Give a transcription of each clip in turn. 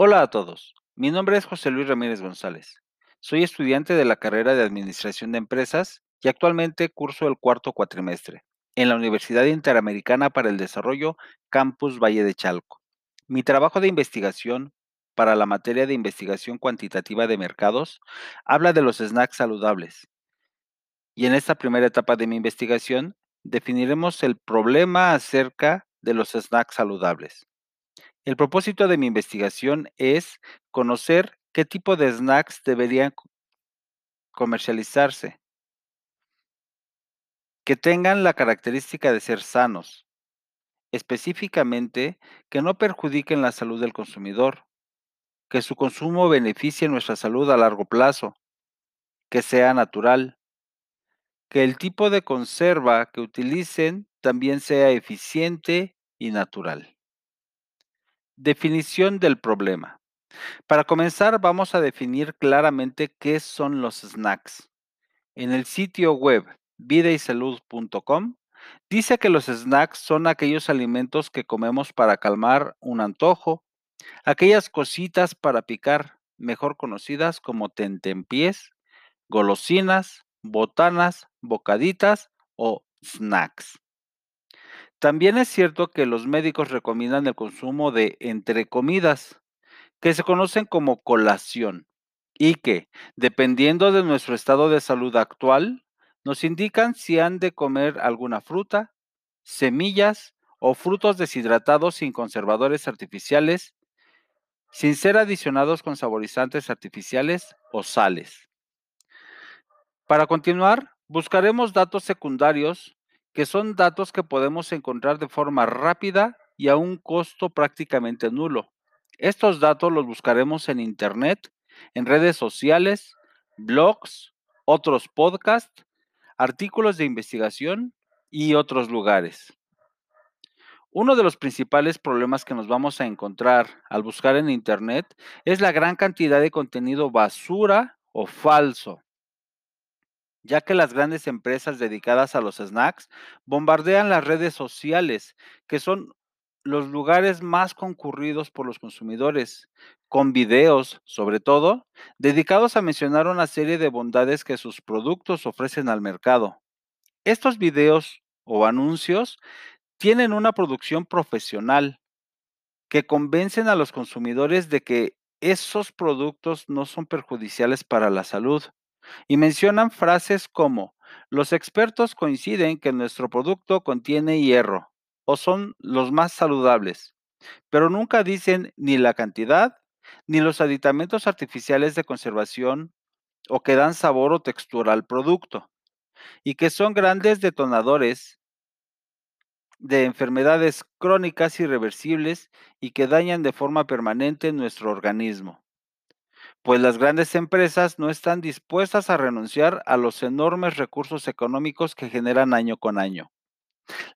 Hola a todos, mi nombre es José Luis Ramírez González. Soy estudiante de la carrera de Administración de Empresas y actualmente curso el cuarto cuatrimestre en la Universidad Interamericana para el Desarrollo Campus Valle de Chalco. Mi trabajo de investigación para la materia de investigación cuantitativa de mercados habla de los snacks saludables. Y en esta primera etapa de mi investigación definiremos el problema acerca de los snacks saludables. El propósito de mi investigación es conocer qué tipo de snacks deberían comercializarse, que tengan la característica de ser sanos, específicamente que no perjudiquen la salud del consumidor, que su consumo beneficie nuestra salud a largo plazo, que sea natural, que el tipo de conserva que utilicen también sea eficiente y natural. Definición del problema. Para comenzar, vamos a definir claramente qué son los snacks. En el sitio web vidaysalud.com dice que los snacks son aquellos alimentos que comemos para calmar un antojo, aquellas cositas para picar, mejor conocidas como tentempiés, golosinas, botanas, bocaditas o snacks. También es cierto que los médicos recomiendan el consumo de entre comidas, que se conocen como colación, y que, dependiendo de nuestro estado de salud actual, nos indican si han de comer alguna fruta, semillas o frutos deshidratados sin conservadores artificiales, sin ser adicionados con saborizantes artificiales o sales. Para continuar, buscaremos datos secundarios que son datos que podemos encontrar de forma rápida y a un costo prácticamente nulo. Estos datos los buscaremos en Internet, en redes sociales, blogs, otros podcasts, artículos de investigación y otros lugares. Uno de los principales problemas que nos vamos a encontrar al buscar en Internet es la gran cantidad de contenido basura o falso ya que las grandes empresas dedicadas a los snacks bombardean las redes sociales, que son los lugares más concurridos por los consumidores, con videos, sobre todo, dedicados a mencionar una serie de bondades que sus productos ofrecen al mercado. Estos videos o anuncios tienen una producción profesional que convencen a los consumidores de que esos productos no son perjudiciales para la salud y mencionan frases como, los expertos coinciden que nuestro producto contiene hierro o son los más saludables, pero nunca dicen ni la cantidad ni los aditamentos artificiales de conservación o que dan sabor o textura al producto, y que son grandes detonadores de enfermedades crónicas irreversibles y que dañan de forma permanente nuestro organismo pues las grandes empresas no están dispuestas a renunciar a los enormes recursos económicos que generan año con año.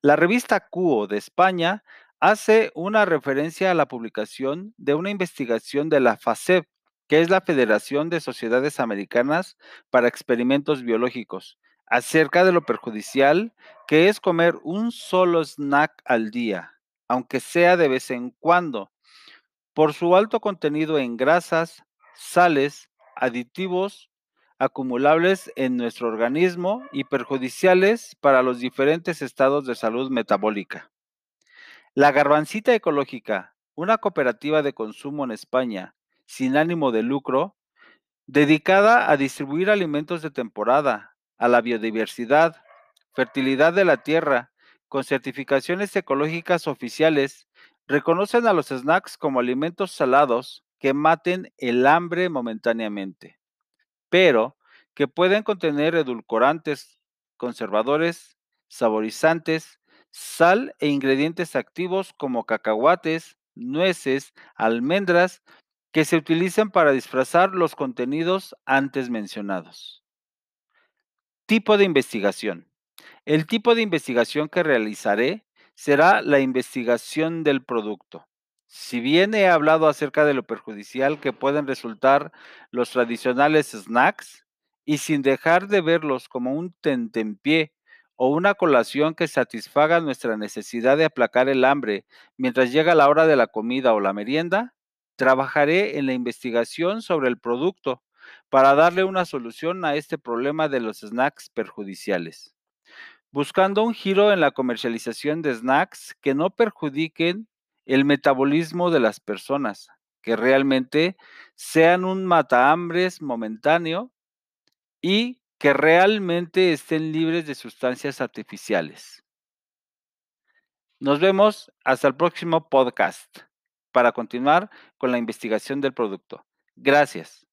La revista Cuo de España hace una referencia a la publicación de una investigación de la FACEP, que es la Federación de Sociedades Americanas para Experimentos Biológicos, acerca de lo perjudicial que es comer un solo snack al día, aunque sea de vez en cuando, por su alto contenido en grasas, sales, aditivos acumulables en nuestro organismo y perjudiciales para los diferentes estados de salud metabólica. La Garbancita Ecológica, una cooperativa de consumo en España sin ánimo de lucro, dedicada a distribuir alimentos de temporada, a la biodiversidad, fertilidad de la tierra, con certificaciones ecológicas oficiales, reconocen a los snacks como alimentos salados que maten el hambre momentáneamente, pero que pueden contener edulcorantes, conservadores, saborizantes, sal e ingredientes activos como cacahuates, nueces, almendras, que se utilizan para disfrazar los contenidos antes mencionados. Tipo de investigación. El tipo de investigación que realizaré será la investigación del producto. Si bien he hablado acerca de lo perjudicial que pueden resultar los tradicionales snacks, y sin dejar de verlos como un tentempié o una colación que satisfaga nuestra necesidad de aplacar el hambre mientras llega la hora de la comida o la merienda, Trabajaré en la investigación sobre el producto para darle una solución a este problema de los snacks perjudiciales, buscando un giro en la comercialización de snacks que no perjudiquen el metabolismo de las personas, que realmente sean un matahambres momentáneo y que realmente estén libres de sustancias artificiales. Nos vemos hasta el próximo podcast para continuar con la investigación del producto. Gracias.